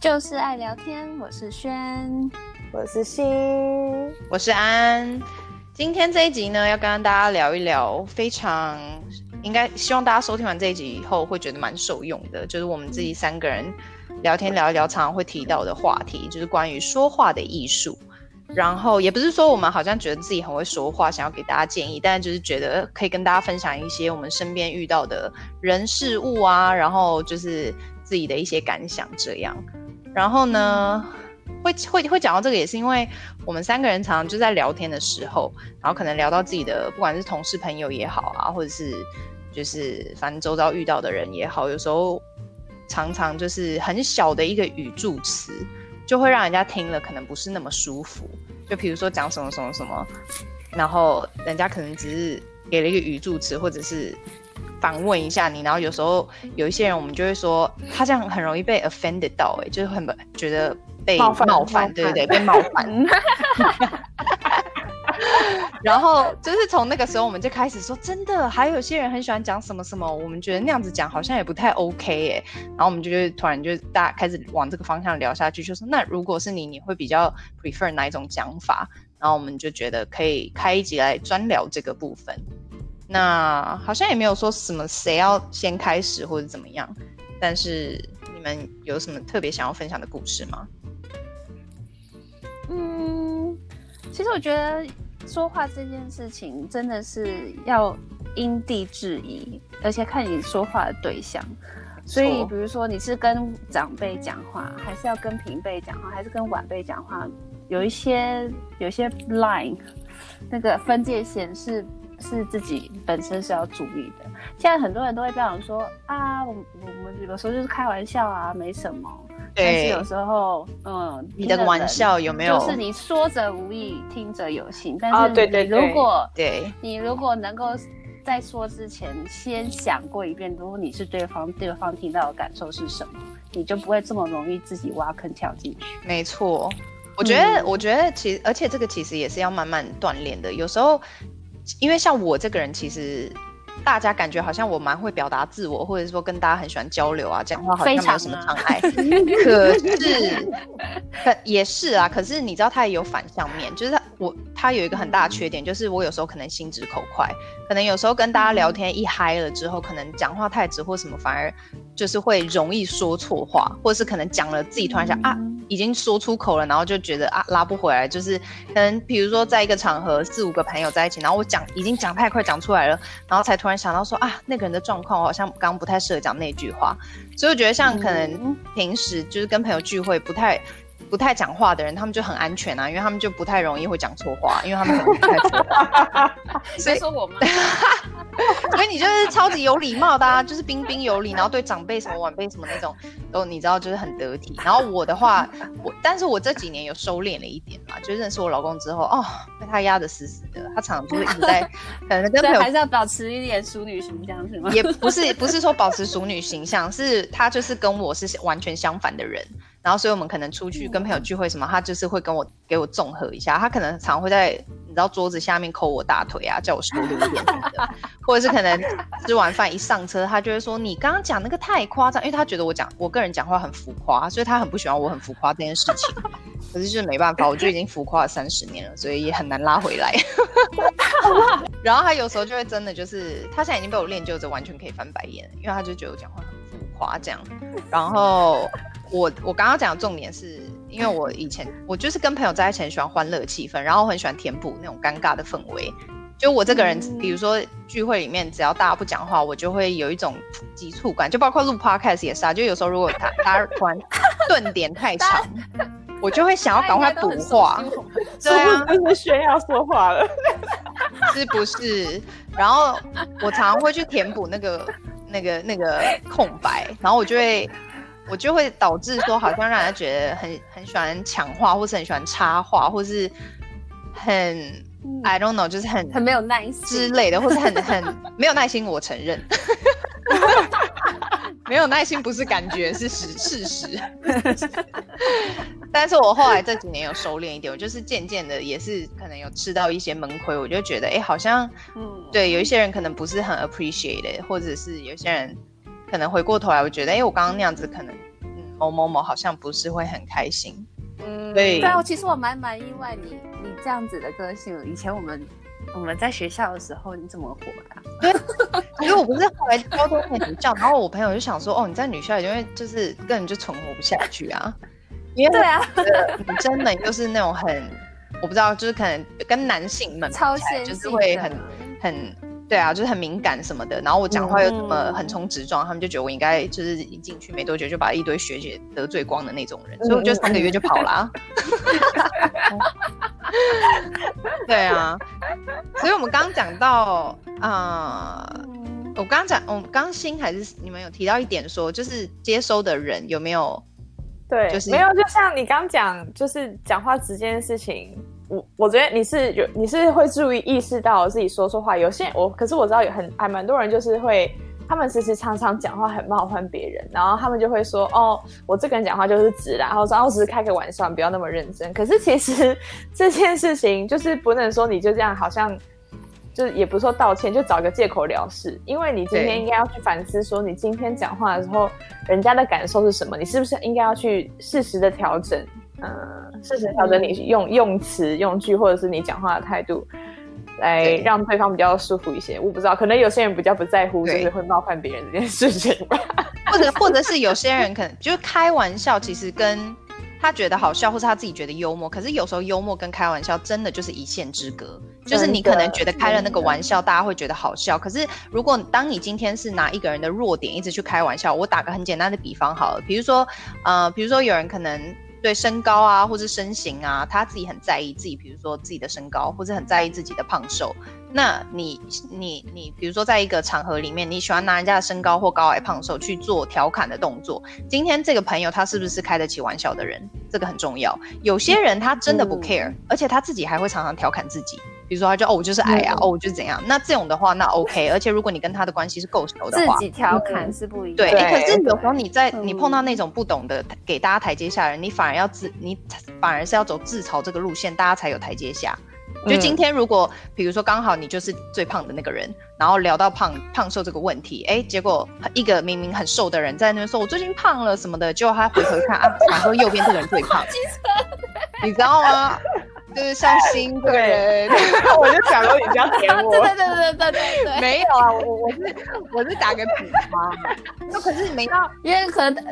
就是爱聊天，我是轩，我是欣，我是安。今天这一集呢，要跟大家聊一聊，非常应该希望大家收听完这一集以后会觉得蛮受用的，就是我们自己三个人聊天聊一聊，常常会提到的话题，就是关于说话的艺术。然后也不是说我们好像觉得自己很会说话，想要给大家建议，但是就是觉得可以跟大家分享一些我们身边遇到的人事物啊，然后就是自己的一些感想这样。然后呢，会会会讲到这个，也是因为我们三个人常常就在聊天的时候，然后可能聊到自己的，不管是同事朋友也好啊，或者是就是反正周遭遇到的人也好，有时候常常就是很小的一个语助词，就会让人家听了可能不是那么舒服。就比如说讲什么什么什么，然后人家可能只是给了一个语助词，或者是。反问一下你，然后有时候有一些人，我们就会说他这样很容易被 offended 到，哎，就是很觉得被冒犯，冒犯对对对，被冒犯。然后就是从那个时候，我们就开始说，真的，还有些人很喜欢讲什么什么，我们觉得那样子讲好像也不太 OK 哎。然后我们就突然就大家开始往这个方向聊下去，就说那如果是你，你会比较 prefer 哪一种讲法？然后我们就觉得可以开一集来专聊这个部分。那好像也没有说什么谁要先开始或者怎么样，但是你们有什么特别想要分享的故事吗？嗯，其实我觉得说话这件事情真的是要因地制宜，而且看你说话的对象。所以，比如说你是跟长辈讲话，还是要跟平辈讲话，还是跟晚辈讲话，有一些有一些 line 那个分界线是。是自己本身是要注意的。现在很多人都会这样说啊，我我们有时候就是开玩笑啊，没什么。对。但是有时候，嗯，你的玩笑有没有？就是你说者无意，听者有心。但是对对如果对你如果能够在说之前先想过一遍，如果你是对方，对方听到的感受是什么，你就不会这么容易自己挖坑跳进去。没错，我觉得，嗯、我觉得其实，而且这个其实也是要慢慢锻炼的。有时候。因为像我这个人，其实大家感觉好像我蛮会表达自我，或者是说跟大家很喜欢交流啊，讲话好像没有什么障碍。可是，可也是啊。可是你知道，他也有反向面，就是他我他有一个很大的缺点，就是我有时候可能心直口快，可能有时候跟大家聊天一嗨了之后，可能讲话太直或什么，反而就是会容易说错话，或者是可能讲了自己突然想啊。已经说出口了，然后就觉得啊拉不回来，就是可能比如说在一个场合四五个朋友在一起，然后我讲已经讲太快讲出来了，然后才突然想到说啊那个人的状况我好像刚刚不太适合讲那句话，所以我觉得像可能平时就是跟朋友聚会不太。不太讲话的人，他们就很安全啊，因为他们就不太容易会讲错话，因为他们可能不太 错。所以说我们，所以你就是超级有礼貌的啊，就是彬彬有礼，然后对长辈什么晚辈什么那种都你知道就是很得体。然后我的话，我但是我这几年有收敛了一点嘛，就认识我老公之后，哦，被他压得死死的，他常常就是一直在 可能跟朋友还是要保持一点淑女形象是吗？也不是不是说保持淑女形象，是他就是跟我是完全相反的人。然后，所以我们可能出去跟朋友聚会什么，他就是会跟我给我综合一下。他可能常会在你知道桌子下面抠我大腿啊，叫我收留一点或者是可能吃完饭一上车，他就会说你刚刚讲那个太夸张，因为他觉得我讲我个人讲话很浮夸，所以他很不喜欢我很浮夸这件事情。可是就是没办法，我就已经浮夸了三十年了，所以也很难拉回来。然后他有时候就会真的就是，他现在已经被我练就着完全可以翻白眼，因为他就觉得我讲话很浮夸这样。然后。我我刚刚讲的重点是，因为我以前我就是跟朋友在一起很喜欢欢乐气氛，然后我很喜欢填补那种尴尬的氛围。就我这个人，比如说聚会里面，只要大家不讲话，我就会有一种急促感。就包括录 podcast 也是啊，就有时候如果大大家突然顿点太长，我就会想要赶快补话。对啊，真的炫耀说话了，是不是？然后我常常会去填补那个那个那个空白，然后我就会。我就会导致说，好像让人家觉得很很喜欢抢话，或是很喜欢插话，或是很、嗯、I don't know，就是很很没有耐心之类的，或是很很没有耐心。我承认，没有耐心不是感觉，是事事实。但是我后来这几年有收敛一点，我就是渐渐的也是可能有吃到一些闷亏，我就觉得哎、欸，好像嗯，对，有一些人可能不是很 appreciate，或者是有些人。可能回过头来，我觉得，哎、欸，我刚刚那样子可能，嗯，某某某好像不是会很开心。嗯，对。对啊，我其实我蛮蛮意外你你这样子的个性。以前我们我们在学校的时候，你怎么活的啊？对，因为我不是后来高中念女校，然后我朋友就想说，哦，你在女校，因为就是根本就存活不下去啊。因为对啊，女生们又是那种很，我不知道，就是可能跟男性们超现就是会很很。对啊，就是很敏感什么的，然后我讲话又这么横冲直撞，嗯、他们就觉得我应该就是一进去没多久就把一堆学姐得罪光的那种人，嗯、所以我就三个月就跑了、啊。对啊，所以我们刚刚讲到啊，我刚刚讲，我们刚新还是你们有提到一点说，就是接收的人有没有？对，就是没有，就像你刚讲，就是讲话直接的事情。我我觉得你是有你是会注意意识到自己说错话，有些我可是我知道有很还蛮多人就是会，他们其实常常讲话很冒犯别人，然后他们就会说哦，我这个人讲话就是直啦，然后说哦，我只是开个玩笑，你不要那么认真。可是其实 这件事情就是不能说你就这样，好像就是也不是说道歉，就找个借口了事，因为你今天应该要去反思，说你今天讲话的时候，人家的感受是什么，你是不是应该要去适时的调整。嗯，适时调整你用用词、用句，或者是你讲话的态度，来让对方比较舒服一些。我不知道，可能有些人比较不在乎，就是会冒犯别人这件事情吧。或者，或者是有些人可能就是开玩笑，其实跟他觉得好笑，或是他自己觉得幽默。可是有时候幽默跟开玩笑真的就是一线之隔。就是你可能觉得开了那个玩笑，大家会觉得好笑。可是如果当你今天是拿一个人的弱点一直去开玩笑，我打个很简单的比方好了，比如说，呃，比如说有人可能。对身高啊，或是身形啊，他自己很在意自己，比如说自己的身高，或者很在意自己的胖瘦。那你你你，比如说在一个场合里面，你喜欢拿人家的身高或高矮胖瘦去做调侃的动作。今天这个朋友他是不是开得起玩笑的人？这个很重要。有些人他真的不 care，、嗯、而且他自己还会常常调侃自己。比如说他就哦，我就是矮啊，嗯、哦，我就是怎样。那这种的话，那 OK。而且如果你跟他的关系是够熟的话，自己调侃是不一样。对，可是有时候你在你碰到那种不懂得给大家台阶下的人，你反而要自你反而是要走自嘲这个路线，大家才有台阶下。就今天，如果比如说刚好你就是最胖的那个人，然后聊到胖胖瘦这个问题，哎，结果一个明明很瘦的人在那边说“我最近胖了”什么的，结果他回头看啊，然后右边这个人最胖，你知道吗？就是像新的人，我就想说你这样点我，对对对对对对对，没有啊，我我是我是打个比方，那可是没到，因为可能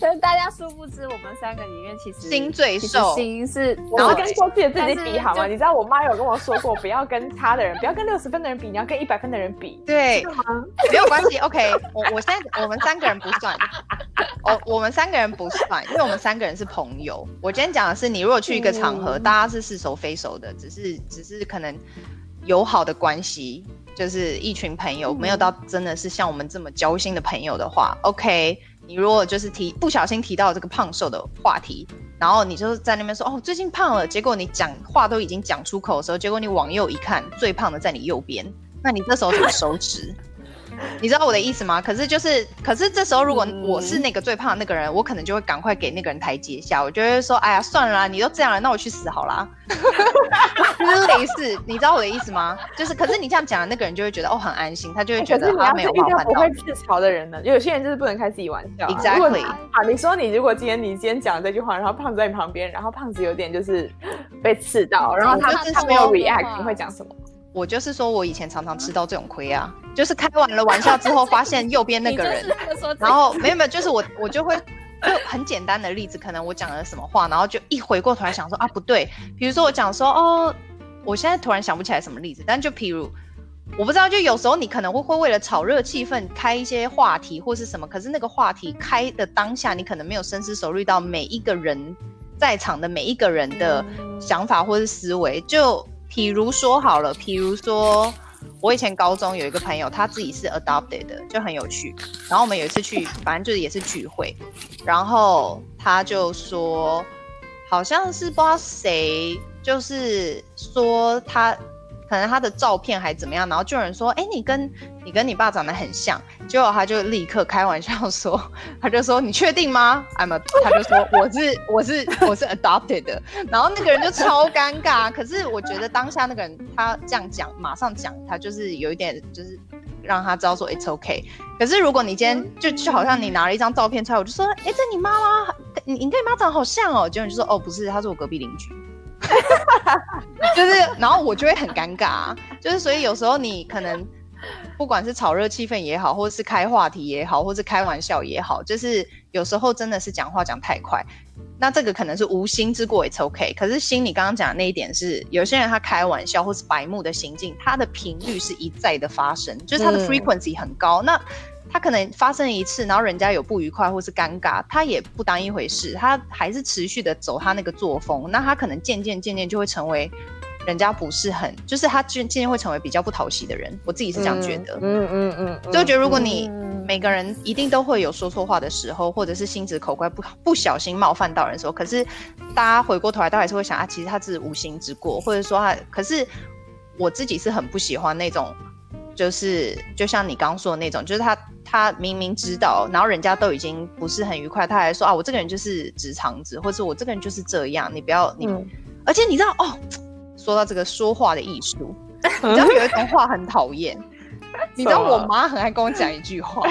可能大家殊不知，我们三个里面其实心最瘦，心是，然后跟过去的自己比好吗？你知道我妈有跟我说过，不要跟差的人，不要跟六十分的人比，你要跟一百分的人比，对，没有关系，OK，我我现在我们三个人不算，我，我们三个人不算，因为我们三个人是朋友。我今天讲的是，你如果去一个场合。大家是似熟非熟的，只是只是可能友好的关系，就是一群朋友，没有到真的是像我们这么交心的朋友的话，OK。你如果就是提不小心提到这个胖瘦的话题，然后你就在那边说哦，最近胖了，结果你讲话都已经讲出口的时候，结果你往右一看，最胖的在你右边，那你这时候怎么收拾？你知道我的意思吗？可是就是，可是这时候如果我是那个最胖的那个人，嗯、我可能就会赶快给那个人台阶下。我就会说，哎呀，算了啦，你都这样了，那我去死好了。就是类似，你知道我的意思吗？就是，可是你这样讲，那个人就会觉得哦很安心，他就会觉得他没有冒犯到。不会自嘲的人呢？有些人就是不能开自己玩笑、啊。Exactly。好，你说你如果今天你今天讲这句话，然后胖子在你旁边，然后胖子有点就是被刺到，然后他他没有 react，你会讲什么？我就是说，我以前常常吃到这种亏啊，就是开完了玩笑之后，发现右边那个人，然后没有没有，就是我我就会就很简单的例子，可能我讲了什么话，然后就一回过头来想说啊不对，比如说我讲说哦，我现在突然想不起来什么例子，但就譬如我不知道，就有时候你可能会会为了炒热气氛开一些话题或是什么，可是那个话题开的当下，你可能没有深思熟虑到每一个人在场的每一个人的想法或是思维，就。比如说好了，比如说我以前高中有一个朋友，他自己是 adopted 的，就很有趣。然后我们有一次去，反正就是也是聚会，然后他就说，好像是不知道谁，就是说他。可能他的照片还怎么样，然后就有人说：“哎、欸，你跟你跟你爸长得很像。”结果他就立刻开玩笑说：“他就说你确定吗？”I'm a，他就说：“我是我是我是 adopted 的。”然后那个人就超尴尬。可是我觉得当下那个人他这样讲，马上讲，他就是有一点就是让他知道说 it's okay。可是如果你今天就就好像你拿了一张照片出来，我就说，哎、欸，这你妈妈，你你跟你妈长得好像哦，结果你就说，哦，不是，她是我隔壁邻居。就是，然后我就会很尴尬，就是所以有时候你可能不管是炒热气氛也好，或者是开话题也好，或是开玩笑也好，就是有时候真的是讲话讲太快。那这个可能是无心之过，it's okay。可是心你刚刚讲的那一点是，有些人他开玩笑或是白目的行径，他的频率是一再的发生，就是他的 frequency 很高。嗯、那他可能发生一次，然后人家有不愉快或是尴尬，他也不当一回事，他还是持续的走他那个作风。那他可能渐渐渐渐就会成为。人家不是很，就是他渐渐会成为比较不讨喜的人，我自己是这样觉得。嗯嗯嗯，就觉得如果你每个人一定都会有说错话的时候，或者是心直口快不不小心冒犯到人的时候，可是大家回过头来都还是会想啊，其实他是无心之过，或者说他，可是我自己是很不喜欢那种，就是就像你刚刚说的那种，就是他他明明知道，然后人家都已经不是很愉快，他还说啊，我这个人就是直肠子，或者我这个人就是这样，你不要你，嗯、而且你知道哦。说到这个说话的艺术，你知道有一种话很讨厌。你知道我妈很爱跟我讲一句话，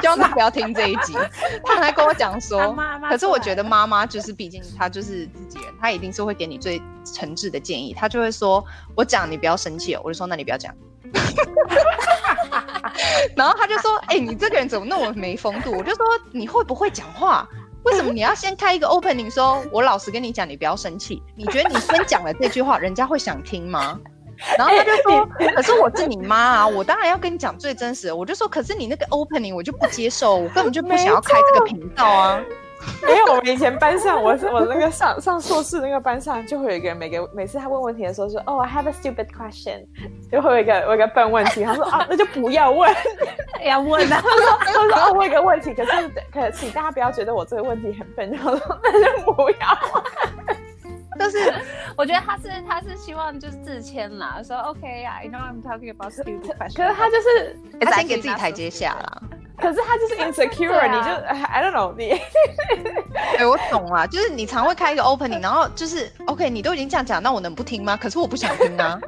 希望她不要听这一集。她很爱跟我讲说，妈妈，可是我觉得妈妈就是，毕竟她就是自己人，她一定是会给你最诚挚的建议。她就会说：“我讲你不要生气哦。”我就说：“那你不要讲。” 然后他就说：“哎、欸，你这个人怎么那么没风度？”我就说：“你会不会讲话？”为什么你要先开一个 opening 说，我老实跟你讲，你不要生气。你觉得你先讲了这句话，人家会想听吗？然后他就说，可是我是你妈啊，我当然要跟你讲最真实的。我就说，可是你那个 opening 我就不接受，我根本就不想要开这个频道啊。因为我们以前班上，我我那个上上硕士那个班上，就会有一个人，每个每次他问问题的时候说，哦，I have a stupid question，就会有一个有一个笨问题，他说啊，那就不要问，要问啊，他说他说哦，问一个问题，可是可请大家不要觉得我这个问题很笨，他说那就不要问。但是我觉得他是他是希望就是自谦啦，说 OK 呀，I know I'm talking about stupid question，可是他就是他先给自己台阶下啦。可是他就是 insecure，、啊、你就 I don't know 你。哎，我懂了，就是你常会开一个 opening，然后就是 OK，你都已经这样讲，那我能不听吗？可是我不想听啊。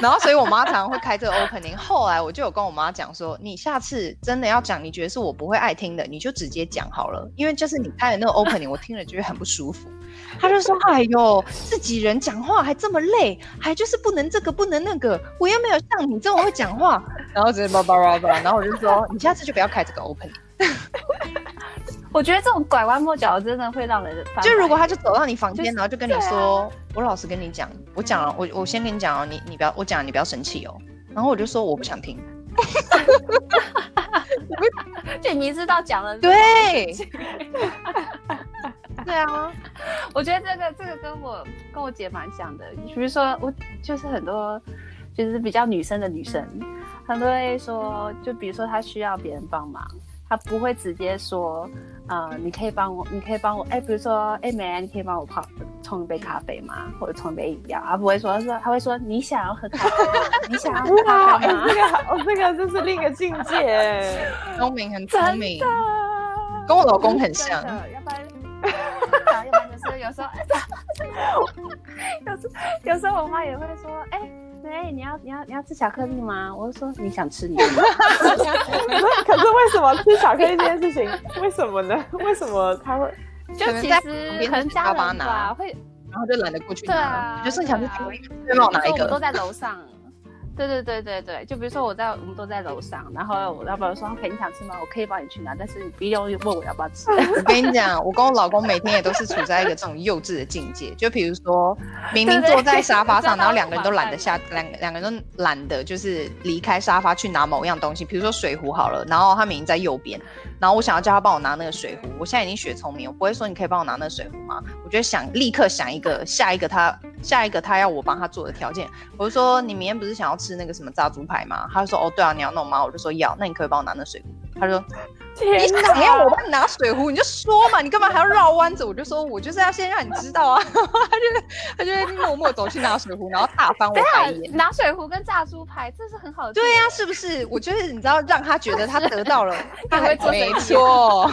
然后所以我妈常常会开这个 opening，后来我就有跟我妈讲说，你下次真的要讲，你觉得是我不会爱听的，你就直接讲好了，因为就是你开的那个 opening，我听了就会很不舒服。他就说：“哎呦，自己人讲话还这么累，还就是不能这个不能那个，我又没有像你这么会讲话。”然后直接叭叭叭叭，然后我就说：“你下次就不要开这个 opening。”我觉得这种拐弯抹角真的会让人……就如果他就走到你房间，然后就跟你说：“啊、我老实跟你讲，我讲了，我我先跟你讲哦，你你不要，我讲你不要生气哦。”然后我就说：“我不想听。”就明知道讲了，对。对啊，我觉得这个这个跟我跟我姐蛮像的。比如说，我就是很多就是比较女生的女生，很多人会说，就比如说她需要别人帮忙，她不会直接说，呃，你可以帮我，你可以帮我，哎，比如说，哎，美安，你可以帮我泡冲一杯咖啡吗？或者冲一杯饮料？他不会说，他说，他会说，你想要喝咖啡吗？你想要喝咖啡吗？这个好，这个就是另一个境界，聪明，很聪明，跟我老公很像。要不然。啊，要不然就是有时候，有时有时候我妈也会说，哎、欸，哎，你要你要你要吃巧克力吗？我就说你想吃你。可是为什么吃巧克力这件事情？为什么呢？为什么他会？就其实可能家人吧会，然后就懒得过去拿。就剩巧克力，对帮我拿一个。我们都在楼上。对对对对对，就比如说我在，我们都在楼上，然后我老板说：“OK，你想吃吗？我可以帮你去拿，但是你不用问我要不要吃。”我跟你讲，我跟我老公每天也都是处在一个这种幼稚的境界。就比如说，明明 坐在沙发上，然后两个人都懒得下，两两个人都懒得就是离开沙发去拿某样东西，比如说水壶好了，然后他明明在右边，然后我想要叫他帮我拿那个水壶，我现在已经学聪明，我不会说你可以帮我拿那个水壶吗？我就想立刻想一个下一个他。下一个他要我帮他做的条件，我就说，你明天不是想要吃是那个什么炸猪排吗？他就说哦对啊，你要弄吗？我就说要，那你可以帮我拿那水果。他说天哪，你要我帮你拿水壶，你就说嘛，你干嘛还要绕弯子？我就说我就是要先让你知道啊。他就他就会默默走去拿水壶，然后大翻我白眼。拿水壶跟炸猪排，这是很好的。对呀、啊，是不是？我就是你知道，让他觉得他 得到了，他会做没错。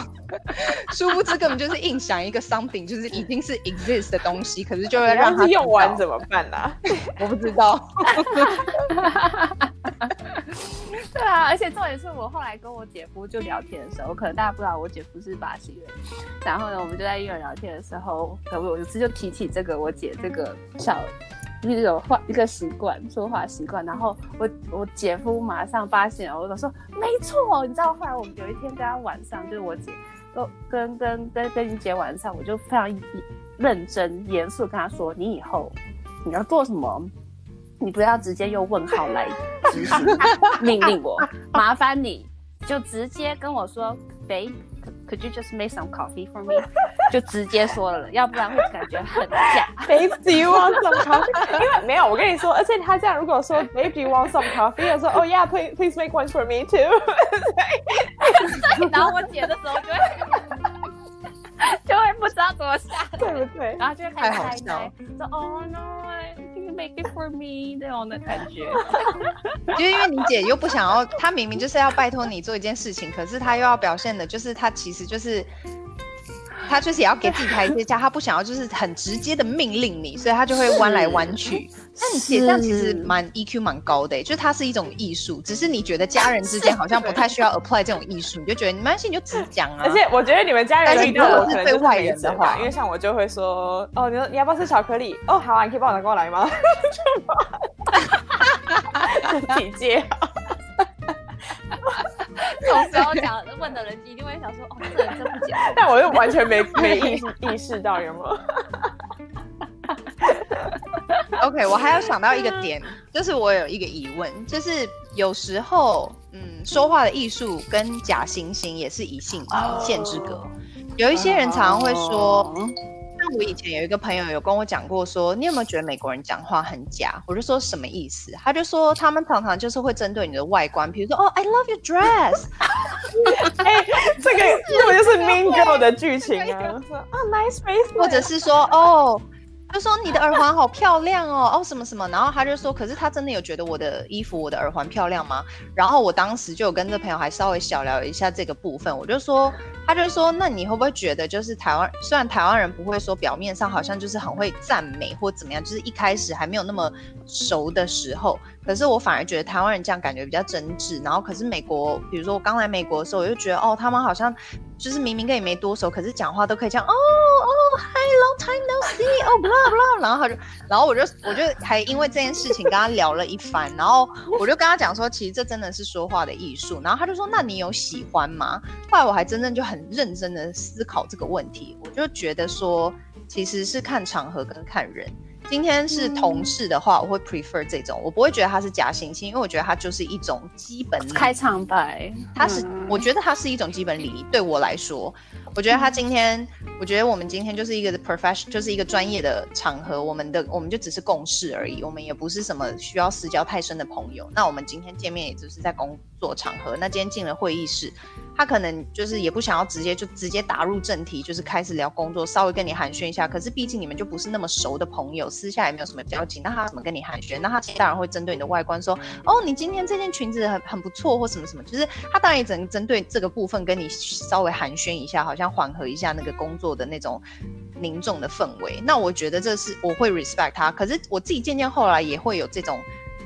殊不知根本就是硬想一个 something，就是已经是 exist 的东西，可是就会让他 用完怎么办呢、啊？我不知道。对啊，而且重点是我后来跟我姐夫就聊天的时候，可能大家不知道我姐夫是巴西人，然后呢，我们就在医院聊天的时候，我有一次就提起这个我姐这个小一种话一个习惯说话习惯，然后我我姐夫马上发现，我就说没错，你知道后来我们有一天跟他晚上就是我姐跟跟跟跟跟你姐晚上，我就非常认真严肃跟他说，你以后你要做什么？你不要直接用问号来执行命令我，麻烦你就直接跟我说，Babe，could you just make some coffee for me？就直接说了，要不然会感觉很假。Babe，do you want some coffee？因为没有，我跟你说，而且他这样如果说，Babe，do you want some coffee？我说，Oh yeah，please，please make one for me too。然后我姐的时候就会。就会不知道怎么下，对不对？然后就会开始开奶，说 “Oh no，can you make it for me” 这种的感觉。就 因为你姐又不想要，她明明就是要拜托你做一件事情，可是她又要表现的，就是她其实就是。他就是也要给自己台阶下，他不想要就是很直接的命令你，所以他就会弯来弯去。那你姐这样其实蛮 EQ 蛮高的，就是它是一种艺术，只是你觉得家人之间好像不太需要 apply 这种艺术，你就觉得没关系，你就直讲啊。而且我觉得你们家人遇到我是对外人的话，因为像我就会说，哦，你说你要不要吃巧克力？哦，好啊，你可以帮我拿过来吗？体贴。这种时候讲问的人一定会想说：“哦，这人真不假。”但我又完全没 没意意识到有没有？OK，我还要想到一个点，就是我有一个疑问，就是有时候，嗯，说话的艺术跟假惺惺也是一线一线之隔。有一些人常常会说。我以前有一个朋友有跟我讲过，说你有没有觉得美国人讲话很假？我就说什么意思？他就说他们常常就是会针对你的外观，比如说哦，I love your dress，哎、欸，这个这个就是 Mean Girl 的剧情啊，说啊 nice face，或者是说哦。就说你的耳环好漂亮哦，哦什么什么，然后他就说，可是他真的有觉得我的衣服、我的耳环漂亮吗？然后我当时就有跟这朋友还稍微小聊一下这个部分，我就说，他就说，那你会不会觉得，就是台湾虽然台湾人不会说表面上好像就是很会赞美或怎么样，就是一开始还没有那么熟的时候。可是我反而觉得台湾人这样感觉比较真挚，然后可是美国，比如说我刚来美国的时候，我就觉得哦，他们好像就是明明跟你没多熟，可是讲话都可以这样哦哦，Hi，long time no see，哦，blah blah，然后他就，然后我就我就还因为这件事情跟他聊了一番，然后我就跟他讲说，其实这真的是说话的艺术，然后他就说，那你有喜欢吗？后来我还真正就很认真的思考这个问题，我就觉得说，其实是看场合跟看人。今天是同事的话，嗯、我会 prefer 这种，我不会觉得他是假惺惺，因为我觉得他就是一种基本开场白。他是，嗯、我觉得他是一种基本礼仪。对我来说，我觉得他今天，嗯、我觉得我们今天就是一个 profession，就是一个专业的场合，我们的我们就只是共事而已，我们也不是什么需要私交太深的朋友。那我们今天见面也只是在工作场合。那今天进了会议室。他可能就是也不想要直接就直接打入正题，就是开始聊工作，稍微跟你寒暄一下。可是毕竟你们就不是那么熟的朋友，私下也没有什么交集，那他怎么跟你寒暄？那他当然会针对你的外观说，哦，你今天这件裙子很很不错，或什么什么。就是他当然也只能针对这个部分跟你稍微寒暄一下，好像缓和一下那个工作的那种凝重的氛围。那我觉得这是我会 respect 他。可是我自己渐渐后来也会有这种。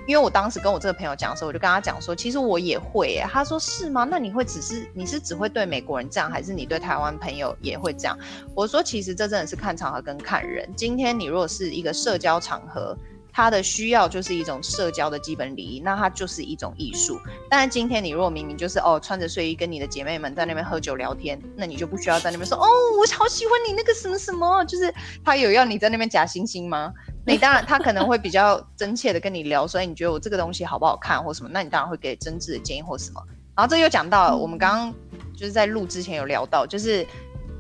因为我当时跟我这个朋友讲的时候，我就跟他讲说，其实我也会。他说是吗？那你会只是你是只会对美国人这样，还是你对台湾朋友也会这样？我说其实这真的是看场合跟看人。今天你如果是一个社交场合，它的需要就是一种社交的基本礼仪，那它就是一种艺术。但是今天你如果明明就是哦穿着睡衣跟你的姐妹们在那边喝酒聊天，那你就不需要在那边说哦我好喜欢你那个什么什么，就是他有要你在那边假惺惺吗？你当然，他可能会比较真切的跟你聊，所以你觉得我这个东西好不好看或什么？那你当然会给真挚的建议或什么。然后这又讲到我们刚刚就是在录之前有聊到，就是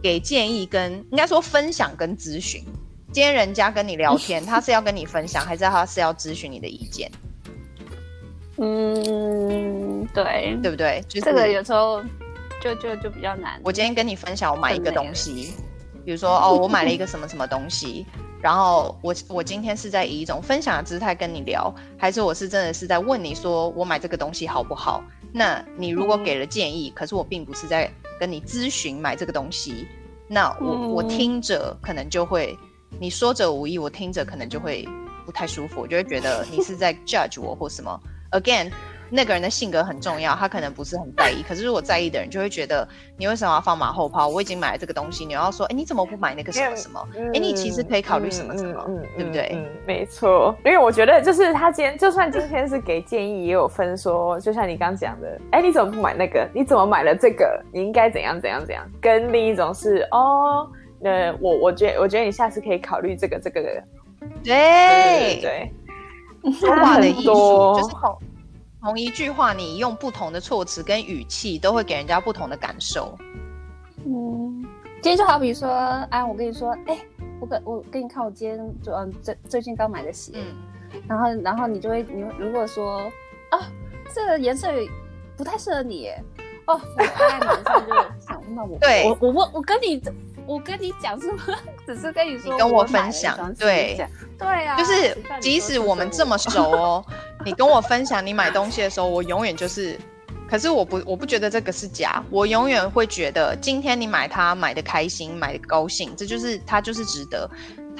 给建议跟应该说分享跟咨询。今天人家跟你聊天，他是要跟你分享，还是他是要咨询你的意见？嗯，对，对不对？就这个有时候就就就比较难。我今天跟你分享，我买一个东西，比如说哦，我买了一个什么什么东西。然后我我今天是在以一种分享的姿态跟你聊，还是我是真的是在问你说我买这个东西好不好？那你如果给了建议，嗯、可是我并不是在跟你咨询买这个东西，那我、嗯、我听着可能就会，你说者无意，我听着可能就会不太舒服，我就会觉得你是在 judge 我或什么。Again。那个人的性格很重要，他可能不是很在意。可是如果在意的人，就会觉得你为什么要放马后炮？我已经买了这个东西，你要说，哎，你怎么不买那个什么什么？哎、嗯，你其实可以考虑什么什么，嗯对不对？嗯，没错。因为我觉得，就是他今天，就算今天是给建议，也有分说，就像你刚讲的，哎，你怎么不买那个？你怎么买了这个？你应该怎样怎样怎样？跟另一种是，哦，呃，我我觉得，我觉得你下次可以考虑这个这个的。对对对，说话的艺术就是好。同一句话，你用不同的措辞跟语气，都会给人家不同的感受。嗯，今天就好比说，哎，我跟你说，哎，我跟我给你看我今天就嗯最最近刚买的鞋，嗯，然后然后你就会你如果说啊这个颜色不太适合你，哦，我拍 在脸上就想那我对我我我我跟你。我跟你讲什么？只是跟你说，你跟我分享，对，对啊，就是即使我们这么熟哦，你跟我分享你买东西的时候，我永远就是，可是我不，我不觉得这个是假，我永远会觉得今天你买它买的开心，买的高兴，这就是它就是值得，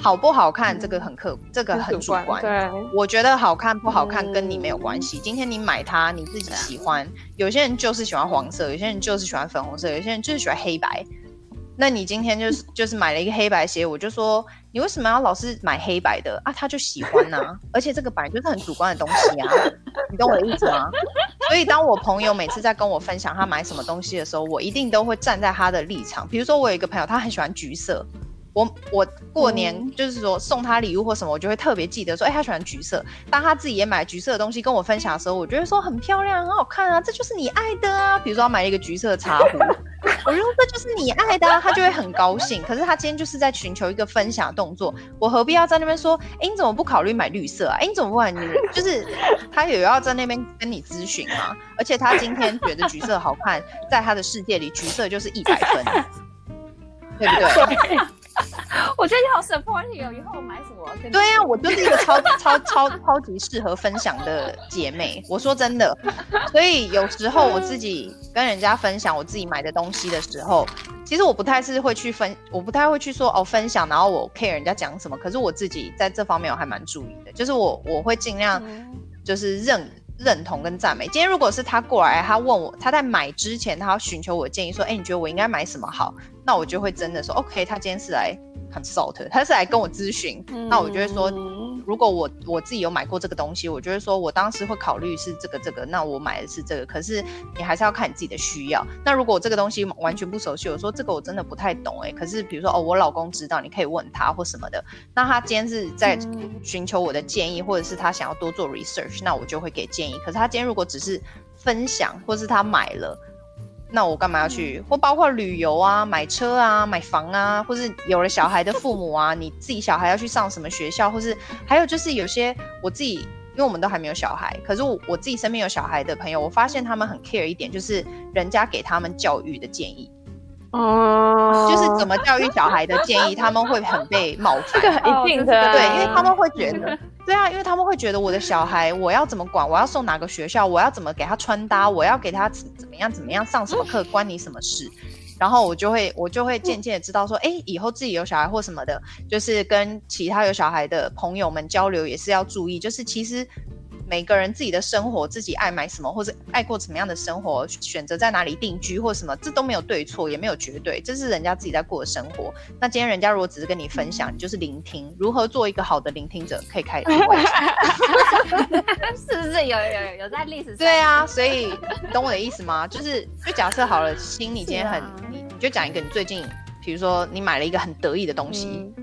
好不好看这个很客，这个很主观，对，我觉得好看不好看跟你没有关系，今天你买它你自己喜欢，有些人就是喜欢黄色，有些人就是喜欢粉红色，有些人就是喜欢黑白。那你今天就是 就是买了一个黑白鞋，我就说你为什么要老是买黑白的啊？他就喜欢呐、啊，而且这个本来就是很主观的东西啊，你懂我的意思吗？所以当我朋友每次在跟我分享他买什么东西的时候，我一定都会站在他的立场。比如说我有一个朋友，他很喜欢橘色，我我过年就是说送他礼物或什么，我就会特别记得说，哎、欸，他喜欢橘色。当他自己也买橘色的东西跟我分享的时候，我觉得说很漂亮，很好看啊，这就是你爱的啊。比如说他买了一个橘色的茶壶。我说这就是你爱的，啊，他就会很高兴。可是他今天就是在寻求一个分享动作，我何必要在那边说，哎，你怎么不考虑买绿色啊？哎，你怎么不买？就是他有要在那边跟你咨询吗？而且他今天觉得橘色好看，在他的世界里，橘色就是一百分，对不对？我觉得你好 supportive 哦，以后我买什么？对呀、啊，我就是一个 超超超超级适合分享的姐妹。我说真的，所以有时候我自己跟人家分享我自己买的东西的时候，其实我不太是会去分，我不太会去说哦分享，然后我 care 人家讲什么。可是我自己在这方面我还蛮注意的，就是我我会尽量就是认认同跟赞美。今天如果是他过来，他问我他在买之前，他要寻求我建议，说，哎，你觉得我应该买什么好？那我就会真的说，OK，他今天是来 consult，他是来跟我咨询。那我就会说，如果我我自己有买过这个东西，我就会说我当时会考虑是这个这个，那我买的是这个。可是你还是要看你自己的需要。那如果这个东西完全不熟悉，我说这个我真的不太懂哎、可是比如说哦，我老公知道，你可以问他或什么的。那他今天是在寻求我的建议，或者是他想要多做 research，那我就会给建议。可是他今天如果只是分享，或是他买了。那我干嘛要去？嗯、或包括旅游啊、买车啊、买房啊，或是有了小孩的父母啊，你自己小孩要去上什么学校，或是还有就是有些我自己，因为我们都还没有小孩，可是我我自己身边有小孩的朋友，我发现他们很 care 一点，就是人家给他们教育的建议。哦，就是怎么教育小孩的建议，他们会很被冒犯。这个一定的，对，因为他们会觉得，对啊，因为他们会觉得我的小孩，我要怎么管，我要送哪个学校，我要怎么给他穿搭，我要给他怎么样怎么样上什么课，关你什么事？然后我就会我就会渐渐的知道说，哎，以后自己有小孩或什么的，就是跟其他有小孩的朋友们交流也是要注意，就是其实。每个人自己的生活，自己爱买什么，或者爱过什么样的生活，选择在哪里定居，或什么，这都没有对错，也没有绝对，这是人家自己在过的生活。那今天人家如果只是跟你分享，你就是聆听，如何做一个好的聆听者，可以开始。是不是有有有有在历史上？对啊，所以你懂我的意思吗？就是就假设好了，心，你今天很，啊、你你就讲一个你最近，比如说你买了一个很得意的东西。嗯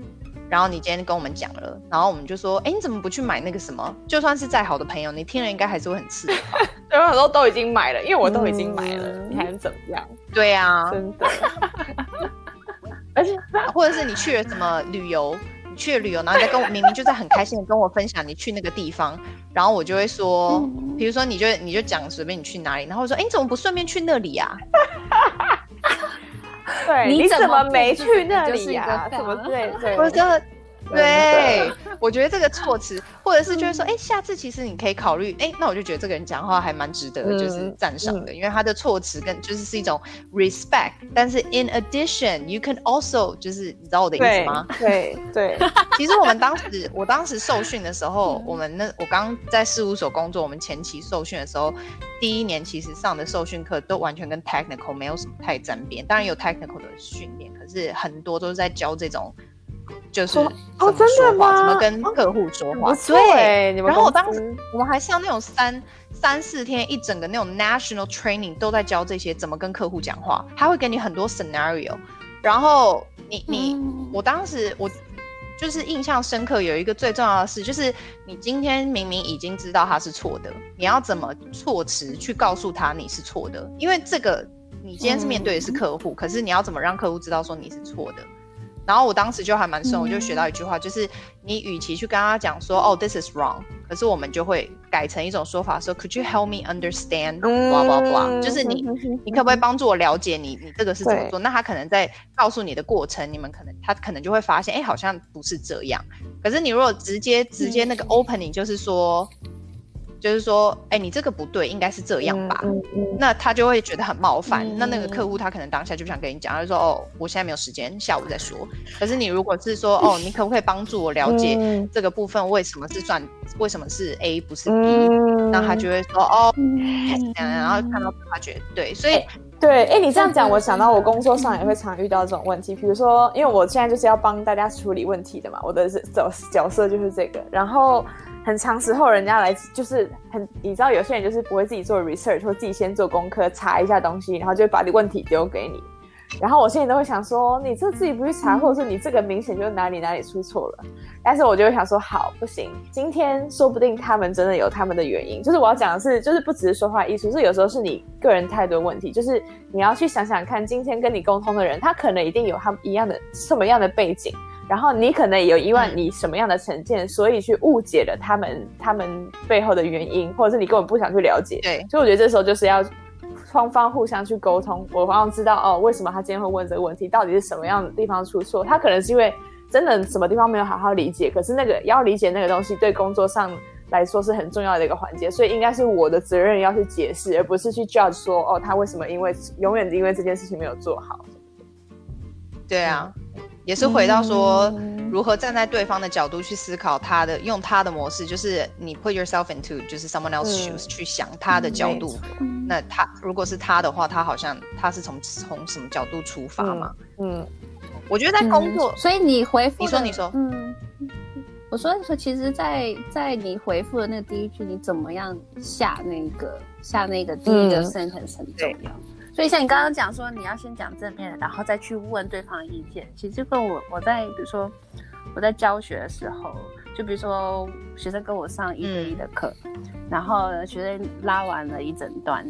然后你今天跟我们讲了，然后我们就说，哎，你怎么不去买那个什么？就算是再好的朋友，你听了应该还是会很刺激。对，很多都已经买了，因为我都已经买了，嗯、你还能怎么样？对啊，真的。而且，或者是你去了什么旅游，你去了旅游，然后再跟我明明就在很开心的跟我分享你去那个地方，然后我就会说，嗯、比如说你就你就讲随便你去哪里，然后我说，哎，你怎么不顺便去那里呀、啊？对，你怎么没去那里呀？怎么对对？我觉得对，我觉得这个措辞，或者是就是说，哎、欸，下次其实你可以考虑，哎、欸，那我就觉得这个人讲话还蛮值得，就是赞赏的，因为他的措辞跟就是是一种 respect，但是 in addition you can also 就是你知道我的意思吗？对对，对 其实我们当时我当时受训的时候，我们那我刚在事务所工作，我们前期受训的时候，第一年其实上的受训课都完全跟 technical 没有什么太沾边，当然有 technical 的训练，可是很多都是在教这种。就是怎么说话，哦、怎么跟客户说话？对，然后我当时我们还像那种三三四天一整个那种 national training 都在教这些怎么跟客户讲话，他会给你很多 scenario，然后你你、嗯、我当时我就是印象深刻，有一个最重要的事就是你今天明明已经知道他是错的，你要怎么措辞去告诉他你是错的？因为这个你今天是面对的是客户，嗯、可是你要怎么让客户知道说你是错的？然后我当时就还蛮深，我就学到一句话，就是你与其去跟他讲说，哦，this is wrong，可是我们就会改成一种说法，说，could you help me understand？blah blah blah，就是你，你可不可以帮助我了解你，你这个是怎么做？那他可能在告诉你的过程，你们可能他可能就会发现，哎，好像不是这样。可是你如果直接直接那个 opening，就是说。就是说，哎、欸，你这个不对，应该是这样吧？嗯嗯嗯、那他就会觉得很冒犯。嗯、那那个客户他可能当下就不想跟你讲，他就说，哦，我现在没有时间，下午再说。可是你如果是说，哦，你可不可以帮助我了解这个部分为什么是算，为什么是 A 不是 B？、嗯、那他就会说，哦，嗯、然后看到他觉得对，所以、欸、对，哎、欸，你这样讲，我想到我工作上也会常遇到这种问题。比如说，因为我现在就是要帮大家处理问题的嘛，我的角角色就是这个，然后。很长时候，人家来就是很，你知道有些人就是不会自己做 research，或自己先做功课查一下东西，然后就把你问题丢给你。然后我现在都会想说，你这自己不去查，或者是你这个明显就是哪里哪里出错了。但是我就会想说，好，不行，今天说不定他们真的有他们的原因。就是我要讲的是，就是不只是说话艺术，是有时候是你个人态度问题。就是你要去想想看，今天跟你沟通的人，他可能一定有他们一样的什么样的背景。然后你可能也有疑问，你什么样的成见，嗯、所以去误解了他们，他们背后的原因，或者是你根本不想去了解。对，所以我觉得这时候就是要双方互相去沟通。我好像知道哦，为什么他今天会问这个问题，到底是什么样的地方出错？他可能是因为真的什么地方没有好好理解。可是那个要理解那个东西，对工作上来说是很重要的一个环节，所以应该是我的责任要去解释，而不是去 judge 说哦，他为什么因为永远因为这件事情没有做好。对啊。也是回到说，如何站在对方的角度去思考他的，用他的模式，就是你 put yourself into，就是 someone else shoes，、嗯、去想他的角度。嗯、那他如果是他的话，他好像他是从从什么角度出发嘛？嗯，嗯。我觉得在工作，嗯、所以你回复，你说你说，嗯，我说说，其实在，在在你回复的那个第一句，你怎么样下那个下那个第一个 sentence 很重要。嗯所以像你刚刚讲说，你要先讲正面的，然后再去问对方的意见。其实这个我我在比如说我在教学的时候，就比如说学生跟我上一对一的课，嗯、然后学生拉完了一整段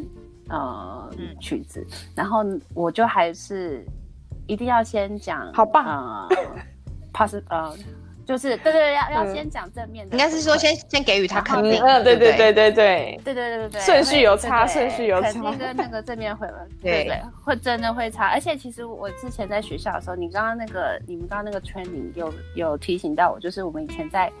呃、嗯、曲子，然后我就还是一定要先讲好棒呃 pass 呃。就是对对对，要要先讲正面的，应该是说先先给予他肯定，嗯，对对对。对对对。对对对，顺序有差，顺序有差，肯定跟那个正面回了，对对，会真的会差。而且其实我之前在学校的时候，你刚刚那个你们刚刚那个 training 有有提醒到我，就是我们以前在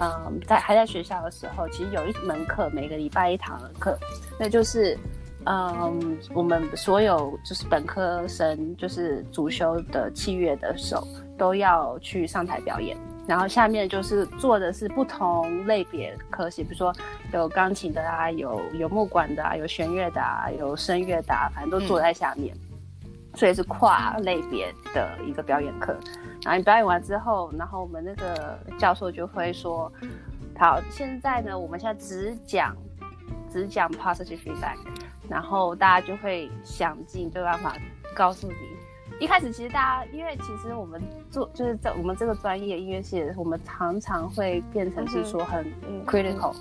嗯在还在学校的时候，其实有一门课，每个礼拜一堂的课，那就是嗯我们所有就是本科生就是主修的器乐的时候都要去上台表演。然后下面就是做的是不同类别科系，比如说有钢琴的啊，有有木管的啊，有弦乐的啊，有声乐的啊，反正都坐在下面，嗯、所以是跨类别的一个表演课。然后你表演完之后，然后我们那个教授就会说：“好，现在呢，我们现在只讲只讲 positive feedback，然后大家就会想尽这个办法告诉你。”一开始其实大家，因为其实我们做就是在我们这个专业音乐系，我们常常会变成是说很 critical，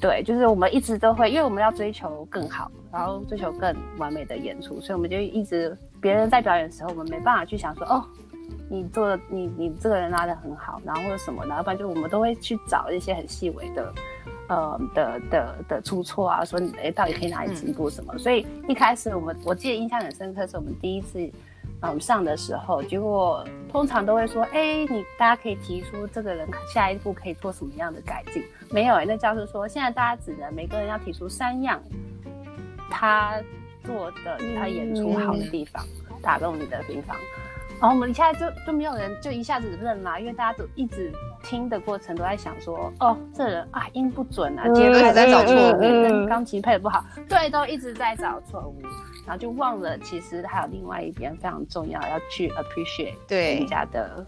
对，就是我们一直都会，因为我们要追求更好，然后追求更完美的演出，所以我们就一直别人在表演的时候，我们没办法去想说，哦，你做的你你这个人拉的很好，然后或者什么，然后不然就我们都会去找一些很细微的。呃的的的出错啊，说你哎到底可以哪里进步什么？嗯、所以一开始我们我记得印象很深刻，是我们第一次嗯上的时候，结果通常都会说，哎、欸，你大家可以提出这个人下一步可以做什么样的改进？没有那教授说，现在大家只能每个人要提出三样，他做的他演出好的地方，嗯、打动你的地方。然后我们一下就就没有人就一下子认啦，因为大家都一直听的过程都在想说，哦，这人啊音不准啊，节拍在找错误，跟钢琴配的不好，对，都一直在找错误，然后就忘了其实还有另外一边非常重要，要去 appreciate 对人家的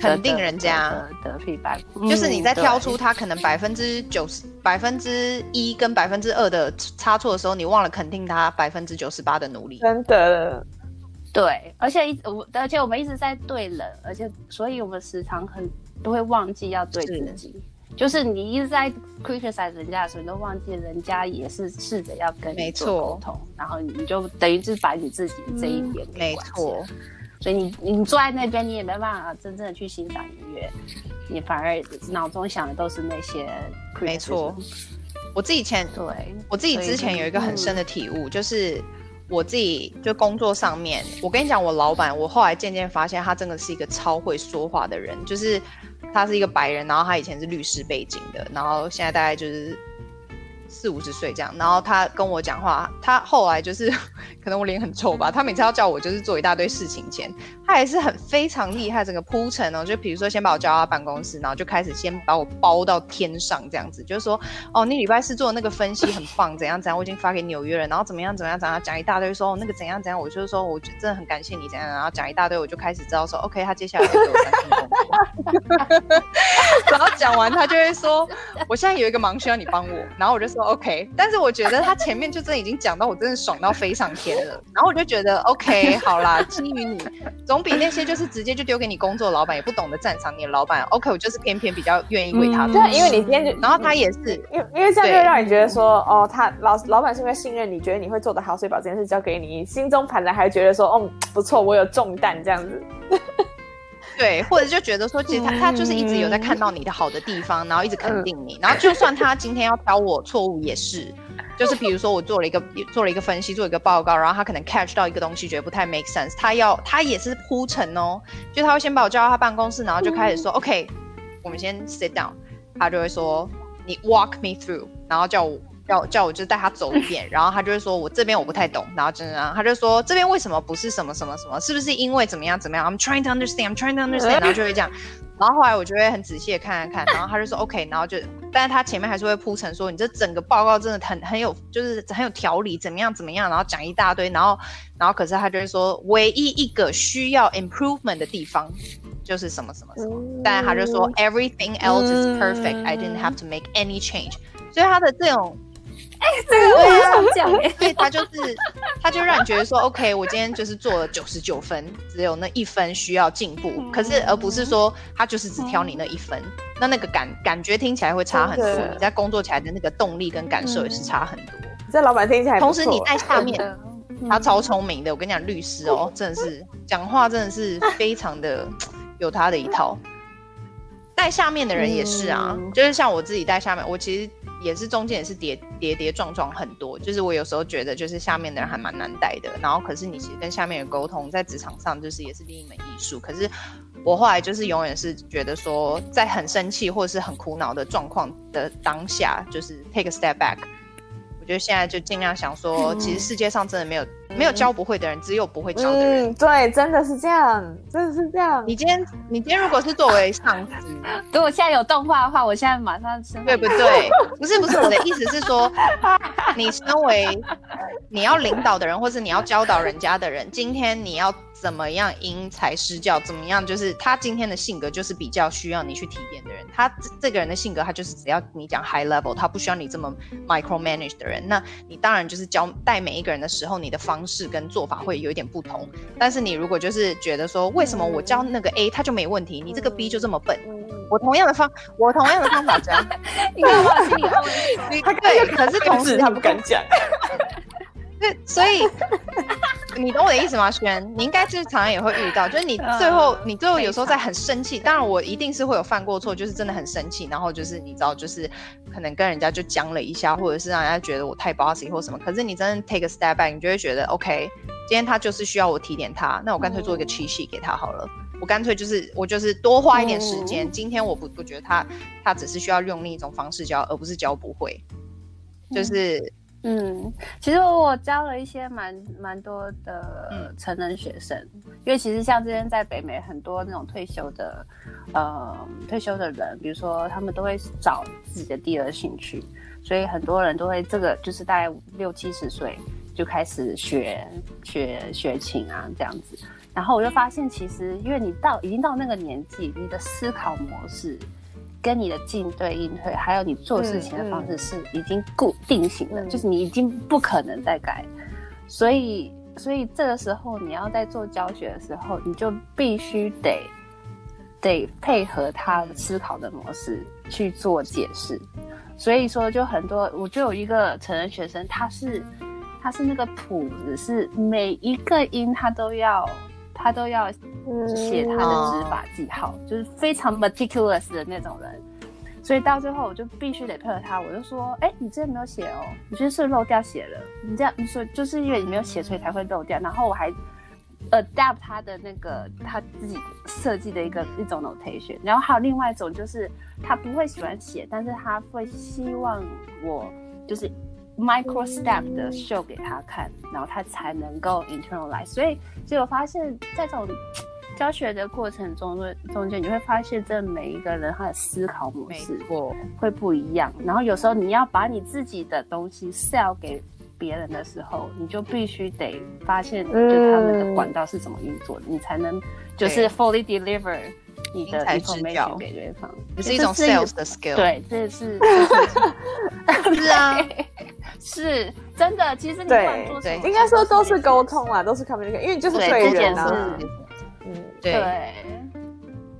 肯定人家的 feedback，就是你在挑出他可能百分之九十、百分之一跟百分之二的差错的时候，你忘了肯定他百分之九十八的努力，真的。对，而且一我，而且我们一直在对人，而且所以我们时常很都会忘记要对自己。是就是你一直在 criticize 人家的时候，你都忘记人家也是试着要跟你做沟通，错然后你就等于是把你自己这一点给关、嗯、没错。所以你你坐在那边，你也没办法真正的去欣赏音乐，你反而脑中想的都是那些。没错，我自己以前对我自己之前有一个很深的体悟，就是。我自己就工作上面，我跟你讲，我老板，我后来渐渐发现，他真的是一个超会说话的人，就是他是一个白人，然后他以前是律师背景的，然后现在大概就是。四五十岁这样，然后他跟我讲话，他后来就是可能我脸很臭吧，他每次要叫我就是做一大堆事情前，他还是很非常厉害，整个铺陈哦，就比如说先把我叫到办公室，然后就开始先把我包到天上这样子，就是说哦，你礼拜四做的那个分析很棒，怎样怎样，我已经发给纽约了，然后怎么样怎么样怎样，讲一大堆说，哦、那个怎样怎样，我就是说我真的很感谢你怎样，然后讲一大堆，我就开始知道说，OK，他接下来会给我三分钟，然后讲完他就会说，我现在有一个忙需要你帮我，然后我就说。OK，但是我觉得他前面就真的已经讲到我真的爽到飞上天了，然后我就觉得 OK 好啦，基于你。总比那些就是直接就丢给你工作老板也不懂得赞赏你的老板。OK，我就是偏偏比较愿意为他做。对，因为你今天就，然后他也是，因为因为这样就会让你觉得说，哦，他老老板是因为信任你，觉得你会做得好，所以把这件事交给你，心中盘来还觉得说，哦，不错，我有重担这样子。对，或者就觉得说，其实他他就是一直有在看到你的好的地方，然后一直肯定你，然后就算他今天要挑我错误也是，就是比如说我做了一个做了一个分析，做一个报告，然后他可能 catch 到一个东西，觉得不太 make sense，他要他也是铺陈哦，就他会先把我叫到他办公室，然后就开始说、嗯、OK，我们先 sit down，他就会说你 walk me through，然后叫我。叫叫我就带他走一遍，然后他就会说，我这边我不太懂，然后真的，他就说这边为什么不是什么什么什么，是不是因为怎么样怎么样？I'm trying to understand, I'm trying to understand，然后就会这样，然后后来我就会很仔细的看一看，然后他就说 OK，然后就，但是他前面还是会铺陈说，你这整个报告真的很很有，就是很有条理，怎么样怎么样，然后讲一大堆，然后然后可是他就会说，唯一一个需要 improvement 的地方就是什么什么什么，但是他就说 everything else is perfect, I didn't have to make any change，所以他的这种。哎，这个我也想讲哎，所以他就是，他就让你觉得说，OK，我今天就是做了九十九分，只有那一分需要进步，可是而不是说他就是只挑你那一分，那那个感感觉听起来会差很多，你在工作起来的那个动力跟感受也是差很多。这老板听起来，同时你在下面，他超聪明的，我跟你讲，律师哦，真的是讲话真的是非常的有他的一套。带下面的人也是啊，就是像我自己带下面，我其实。也是中间也是跌跌跌撞撞很多，就是我有时候觉得就是下面的人还蛮难带的，然后可是你其实跟下面人沟通，在职场上就是也是另一门艺术。可是我后来就是永远是觉得说，在很生气或者是很苦恼的状况的当下，就是 take a step back。我觉得现在就尽量想说，其实世界上真的没有、嗯、没有教不会的人，只有不会教的人。嗯、对，真的是这样，真的是这样。你今天，你今天如果是作为上司，如果现在有动画的话，我现在马上生。对不对？不是不是，我的意思是说，你身为你要领导的人，或是你要教导人家的人，今天你要。怎么样因材施教？怎么样？就是他今天的性格就是比较需要你去提点的人。他这这个人的性格，他就是只要你讲 high level，他不需要你这么 micro manage 的人。那你当然就是教带每一个人的时候，你的方式跟做法会有一点不同。但是你如果就是觉得说，为什么我教那个 A 他就没问题，你这个 B 就这么笨？我同样的方，我同样的方法教，你看我心里他对，可是同时他不敢讲。对，所以。你懂我的意思吗？轩，你应该就是常常也会遇到，就是你最后，你最后有时候在很生气。当然，我一定是会有犯过错，就是真的很生气，然后就是你知道，就是可能跟人家就僵了一下，或者是让人家觉得我太 bossy 或什么。可是你真的 take a step back，你就会觉得 OK，今天他就是需要我提点他，那我干脆做一个 cheat sheet 给他好了。我干脆就是我就是多花一点时间。今天我不不觉得他他只是需要用另一种方式教，而不是教不会，就是。嗯，嗯其实我教了一些蛮蛮多的成人学生，因为其实像之前在北美很多那种退休的，呃，退休的人，比如说他们都会找自己的第二兴趣，所以很多人都会这个就是大概六七十岁就开始学学学琴啊这样子，然后我就发现其实因为你到已经到那个年纪，你的思考模式。跟你的进对应退，还有你做事情的方式是已经固定型的，嗯嗯、就是你已经不可能再改。所以，所以这个时候你要在做教学的时候，你就必须得得配合他思考的模式去做解释。所以说，就很多，我就有一个成人学生，他是他是那个谱子是每一个音他都要。他都要写他的指法记号，嗯、就是非常 meticulous 的那种人，所以到最后我就必须得配合他。我就说，哎、欸，你之前没有写哦，你觉得是漏掉写了？你这样你说，就是因为你没有写，所以才会漏掉。然后我还 adapt 他的那个他自己设计的一个一种 notation。然后还有另外一种，就是他不会喜欢写，但是他会希望我就是。Micro step 的 show 给他看，然后他才能够 internalize。所以，结果发现，在这种教学的过程中，中间你会发现，这每一个人他的思考模式会不一样。然后有时候你要把你自己的东西 sell 给别人的时候，你就必须得发现，就他们的管道是怎么运作的，你才能就是 fully deliver。你的 information 给对方，也是一种 sales 的 skill。对，这是 是啊，是真的。其实你对对，应该说都是沟通啊，都是 communication，因为就是对人啊。嗯，对。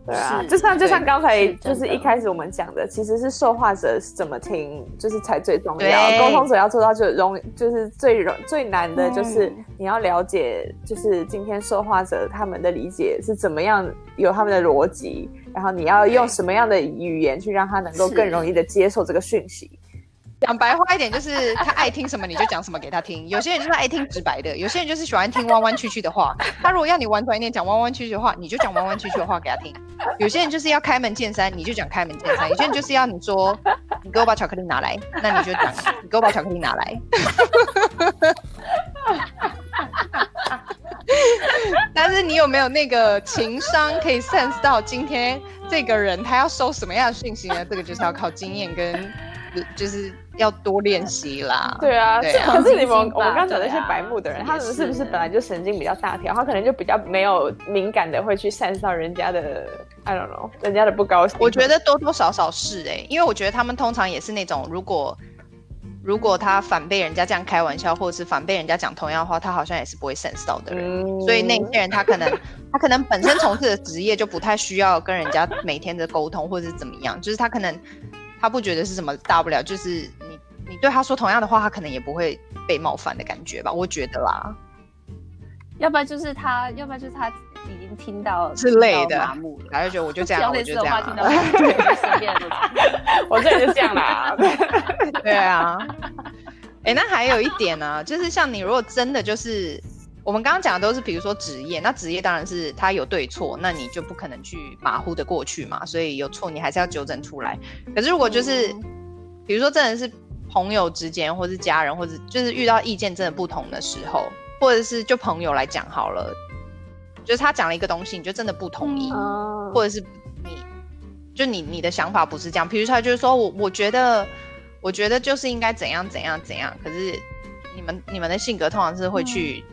对啊，就像就像刚才就是一开始我们讲的，其实是受话者怎么听，就是才最重要。沟通者要做到就容，就是最容最难的就是你要了解，就是今天受话者他们的理解是怎么样，有他们的逻辑，然后你要用什么样的语言去让他能够更容易的接受这个讯息。讲白话一点，就是他爱听什么你就讲什么给他听。有些人就是爱听直白的，有些人就是喜欢听弯弯曲曲的话。他如果要你婉转一点讲弯弯曲曲的话，你就讲弯弯曲曲的话给他听。有些人就是要开门见山，你就讲开门见山。有些人就是要你说，你给我把巧克力拿来，那你就讲，你给我把巧克力拿来。但是你有没有那个情商可以 sense 到今天这个人他要收什么样的讯息呢？这个就是要靠经验跟。就是要多练习啦。对啊，对啊，可是你们我们刚讲那些白目的人，啊、他们是不是本来就神经比较大条？他可能就比较没有敏感的会去 sense 到人家的，I don't know，人家的不高兴。我觉得多多少少是哎、欸，因为我觉得他们通常也是那种，如果如果他反被人家这样开玩笑，或者是反被人家讲同样的话，他好像也是不会 sense 到的人。嗯、所以那些人他可能 他可能本身从事的职业就不太需要跟人家每天的沟通，或者是怎么样，就是他可能。他不觉得是什么大不了，就是你你对他说同样的话，他可能也不会被冒犯的感觉吧？我觉得啦，要不然就是他，要不然就是他已经听到之类的麻木了，他就觉得我就这样，我就这样，我这里就 这样啦。对啊，哎、欸，那还有一点呢、啊，就是像你如果真的就是。我们刚刚讲的都是，比如说职业，那职业当然是他有对错，那你就不可能去马虎的过去嘛，所以有错你还是要纠正出来。可是如果就是，比如说真的是朋友之间，或是家人，或者就是遇到意见真的不同的时候，或者是就朋友来讲好了，就是他讲了一个东西，你就真的不同意，或者是你就你你的想法不是这样，比如说他就是说我我觉得我觉得就是应该怎样怎样怎样，可是你们你们的性格通常是会去。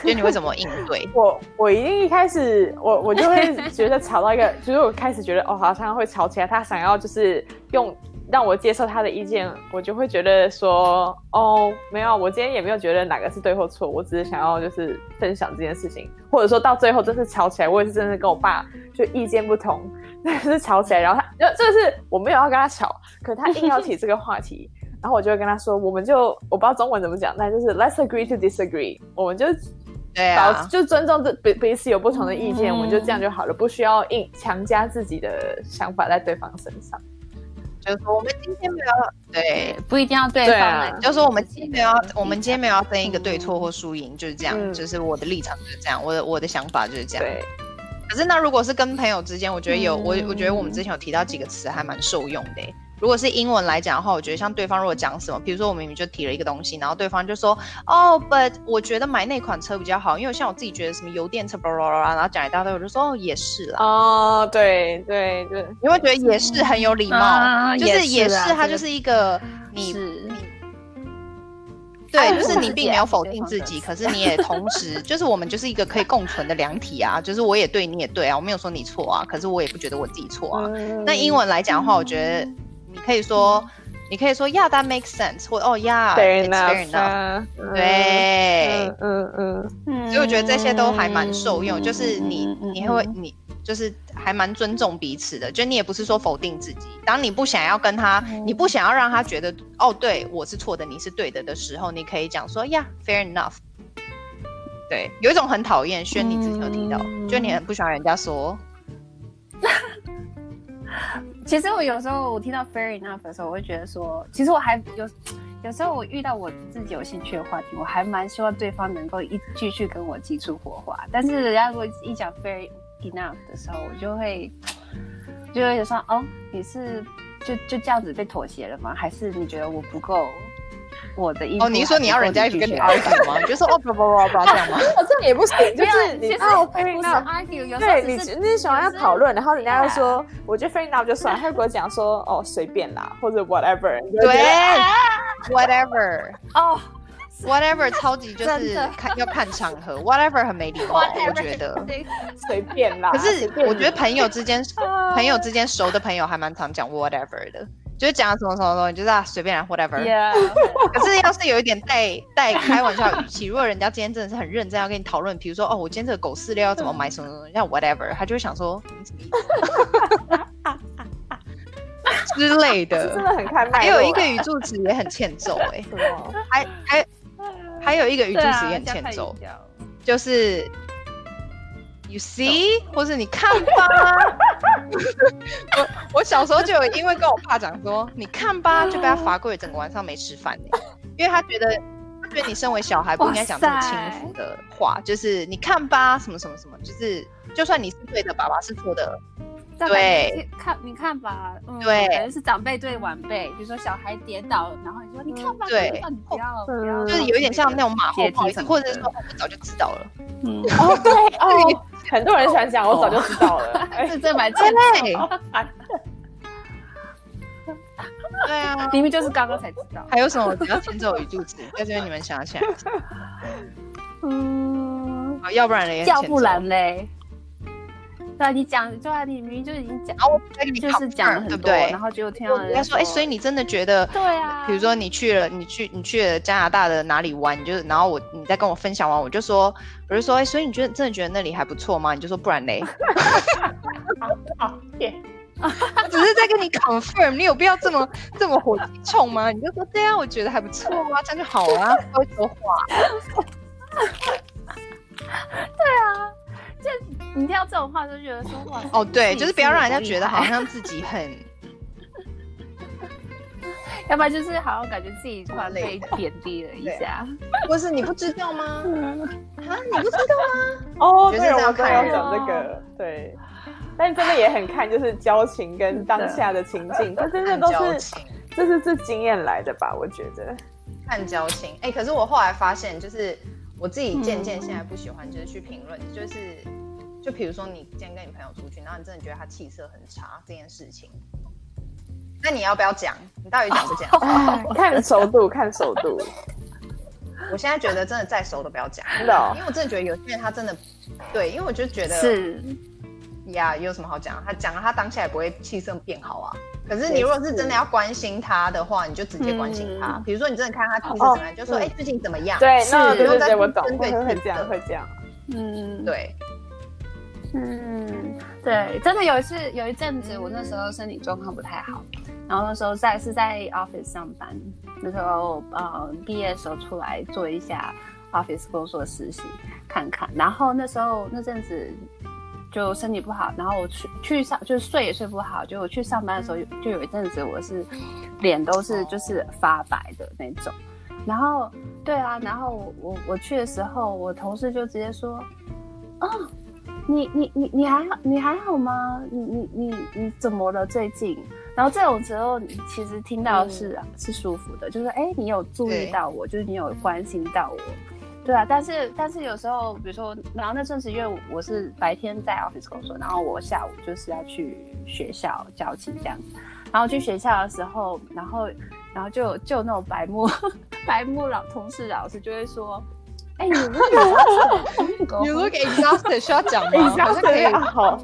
所以你会怎么应对？我我一定一开始我我就会觉得吵到一个，就是我开始觉得哦，好像会吵起来。他想要就是用让我接受他的意见，我就会觉得说哦，没有，我今天也没有觉得哪个是对或错，我只是想要就是分享这件事情，或者说到最后真是吵起来，我也是真的跟我爸就意见不同，但是吵起来，然后他就就是我没有要跟他吵，可他硬要提这个话题。然后我就会跟他说，我们就我不知道中文怎么讲，但就是 Let's agree to disagree。我们就对啊，就尊重这彼彼此有不同的意见，嗯、我们就这样就好了，不需要硬强加自己的想法在对方身上。就是说，我们今天没有对，不一定要对方。对啊、就是说，我们今天没有，我们今天没有要分一个对错或输赢，就是这样。嗯、就是我的立场就是这样，我的我的想法就是这样。对。可是那如果是跟朋友之间，我觉得有、嗯、我，我觉得我们之前有提到几个词还蛮受用的。如果是英文来讲的话，我觉得像对方如果讲什么，比如说我明明就提了一个东西，然后对方就说，哦，but 我觉得买那款车比较好，因为像我自己觉得什么油电车，巴拉巴拉，然后讲一大堆，我就说，哦，也是啦。哦，对对对，你会觉得也是很有礼貌，啊、就是也是它就是一个你是你。对，就是你并没有否定自己，可是你也同时，就是我们就是一个可以共存的两体啊。就是我也对，你也对啊，我没有说你错啊，可是我也不觉得我自己错啊。那英文来讲的话，我觉得你可以说，你可以说，Yeah, that makes sense，或哦，Yeah，it's fair enough。对，嗯嗯嗯，所以我觉得这些都还蛮受用，就是你你会你。就是还蛮尊重彼此的，就你也不是说否定自己。当你不想要跟他，你不想要让他觉得哦，对我是错的，你是对的的时候，你可以讲说呀，fair enough。对，有一种很讨厌，轩你之前有提到，嗯、就你很不喜欢人家说。其实我有时候我听到 fair enough 的时候，我会觉得说，其实我还有有时候我遇到我自己有兴趣的话题，我还蛮希望对方能够一继续跟我激出火花。但是人家如果一讲 fair enough 的时候，我就会就会说哦，你是就就这样子被妥协了吗？还是你觉得我不够我的意思？哦，你说你要人家一直跟你 argue 吗？你就说哦不不不不这样吗？哦，这样也不行，就是你哦 fair enough argue，有时对你你喜欢要讨论，然后人家又说我觉得 fair enough 就算，他如果讲说哦随便啦，或者 whatever，对，whatever，哦。Whatever 超级就是看要看场合，Whatever 很没礼貌，我觉得随便啦。可是我觉得朋友之间，朋友之间熟的朋友还蛮常讲 Whatever 的，就是讲什么什么东西，就是啊随便啦 Whatever。可是要是有一点带带开玩笑语气，如果人家今天真的是很认真要跟你讨论，比如说哦我今天这个狗饲料要怎么买什么什么，像 Whatever，他就会想说你什么意思之类的，真的很开。还有一个语助词也很欠揍哎，还还。还有一个语助词也很欠揍，啊、就是 you see，或是你看吧。我我小时候就有因为跟我爸讲说你看吧，就被他罚跪整个晚上没吃饭，因为他觉得他觉得你身为小孩不应该讲这么轻浮的话，就是你看吧，什么什么什么，就是就算你是对的，爸爸是错的。对，看你看吧，嗯、对，可能是长辈对晚辈，比如说小孩跌倒，然后你说你看吧，对，你不要，嗯、不要，就是有点像那种马后炮，或者是说我早就知道了，嗯，哦 对哦，很多人喜欢讲我早就知道了，是 这蛮欠揍，对啊，明明就是刚刚才知道，还有什么只要牵走一肚子？在这边你们想起来，嗯，要不然嘞，要不然嘞。对啊，你讲，对啊，你明明就已经讲，然后我就是讲了很多，对不对？然后就听到人家说，哎，所以你真的觉得，对啊，比如说你去了，你去，你去了加拿大的哪里玩？你就，然后我，你再跟我分享完，我就说，我就说，哎，所以你觉得真的觉得那里还不错吗？你就说不然嘞，好，耶，我只是在跟你 confirm，你有必要这么这么火气冲吗？你就说对啊，我觉得还不错啊，这样就好啊，不会说话，对啊。就你听到这种话，就觉得说话哦，对，就是不要让人家觉得好像自己很，要不然就是好像感觉自己突然被贬低了一下。不是你不知道吗？啊，你不知道吗？哦，对，我刚要讲这个，对。但真的也很看，就是交情跟当下的情境，这真的都是，这是这经验来的吧？我觉得看交情。哎，可是我后来发现，就是。我自己渐渐现在不喜欢，就是去评论，嗯、就是就比如说你今天跟你朋友出去，然后你真的觉得他气色很差这件事情，那你要不要讲？你到底讲不讲？看熟度，看熟度。我现在觉得真的再熟都不要讲，真的、哦，因为我真的觉得有些人他真的对，因为我就觉得是呀，有什么好讲？他讲了，他当下也不会气色变好啊。可是你如果是真的要关心他的话，你就直接关心他。比如说你真的看他气色怎么样，就说哎，最近怎么样？对，那对对对，我懂，会会这样，会这样。嗯，对，嗯，对，真的有一次有一阵子，我那时候身体状况不太好，然后那时候在是在 office 上班，那时候呃毕业的时候出来做一下 office 工作实习看看。然后那时候那阵子就身体不好，然后我去去上就睡也睡不好，就我去上班的时候就有一阵子我是脸都是就是发白的那种。然后对啊，然后我我我去的时候，我同事就直接说，哦。你你你你还好？你还好吗？你你你你怎么了？最近？然后这种时候，你其实听到是、嗯、是舒服的，就是哎，你有注意到我，就是你有关心到我，对啊。但是但是有时候，比如说，然后那阵子因为我是白天在 office 工作，然后我下午就是要去学校教琴这样子。然后去学校的时候，然后然后就就那种白目 白目老同事老师就会说。哎，你 look exhausted，需要讲吗？好像可以。好，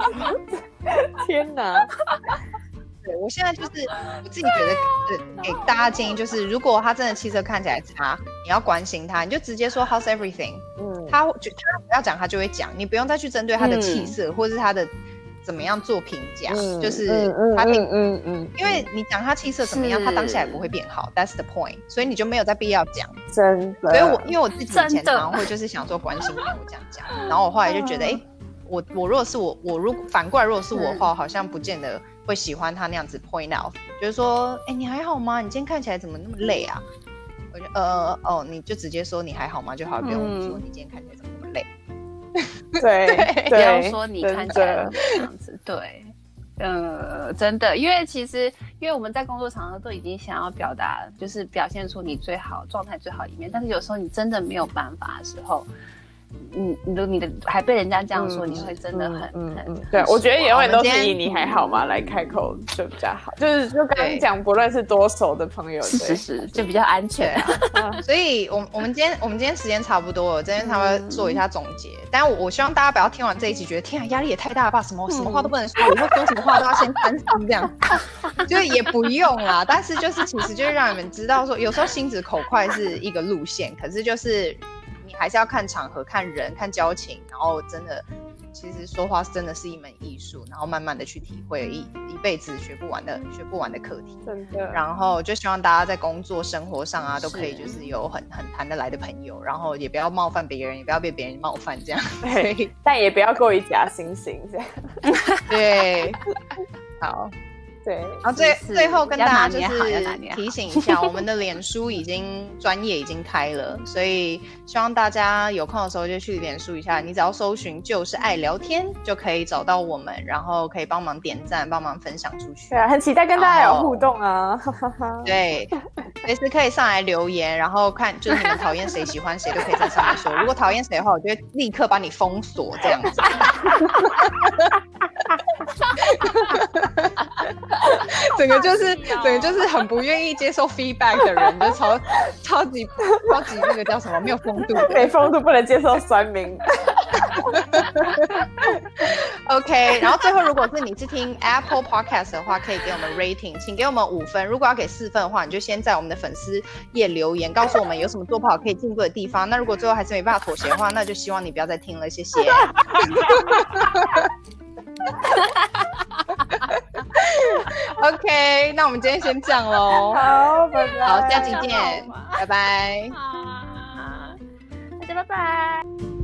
天哪！对，我现在就是我自己觉得，给大家建议就是，如果他真的气色看起来差，你要关心他，你就直接说 How's everything？嗯，他就他不要讲，他就会讲，你不用再去针对他的气色、嗯、或者是他的。怎么样做评价？嗯、就是他，嗯嗯嗯，因为你讲他气色怎么样，他当下也不会变好。That's the point，所以你就没有再必要讲。真的，所以我因为我自己以前常常会就是想说关心朋友这样讲，然后我后来就觉得，哎、欸，我我如果是我，我如果反过来如果是我的话，好像不见得会喜欢他那样子 point out，就是说，哎、欸，你还好吗？你今天看起来怎么那么累啊？我就呃哦，你就直接说你还好吗？就好，不用说你今天看起来怎么那么累。对，不要说你看起来这样子，对，呃，真的，因为其实，因为我们在工作场合都已经想要表达，就是表现出你最好状态最好一面，但是有时候你真的没有办法的时候。你你的你的还被人家这样说，你会真的很很对。我觉得永远都是以你还好吗来开口就比较好，就是就刚刚讲，不论是多熟的朋友，是是就比较安全。所以，我我们今天我们今天时间差不多了，今天差不多做一下总结。但我我希望大家不要听完这一集觉得天啊，压力也太大了吧，什么什么话都不能说，以后说什么话都要先担心这样，就是也不用啦。但是就是其实就是让你们知道说，有时候心直口快是一个路线，可是就是。还是要看场合、看人、看交情，然后真的，其实说话真的是一门艺术，然后慢慢的去体会一一辈子学不完的、学不完的课题。真的。然后就希望大家在工作、生活上啊，都可以就是有很很谈得来的朋友，然后也不要冒犯别人，也不要被别人冒犯这样。对。但也不要过于假惺惺这样。对。好。对，然后最最后跟大家就是提醒一下，我们的脸书已经专业已经开了，所以希望大家有空的时候就去脸书一下。你只要搜寻“就是爱聊天”，就可以找到我们，然后可以帮忙点赞、帮忙分享出去。对啊，很期待跟大家有互动啊！对，随时可以上来留言，然后看就是你们讨厌谁、喜欢谁都可以在上面说。如果讨厌谁的话，我就会立刻把你封锁这样子。oh, 整个就是，整个就是很不愿意接受 feedback 的人，就超 超级超级那个叫什么，没有风度，没风度，不能接受酸民。OK，然后最后，如果是你是听 Apple Podcast 的话，可以给我们 rating，请给我们五分。如果要给四分的话，你就先在我们的粉丝页留言，告诉我们有什么做不好可以进步的地方。那如果最后还是没办法妥协的话，那就希望你不要再听了，谢谢。OK，那我们今天先这样喽。好，拜拜。好，下期见，拜拜。好，大家拜拜。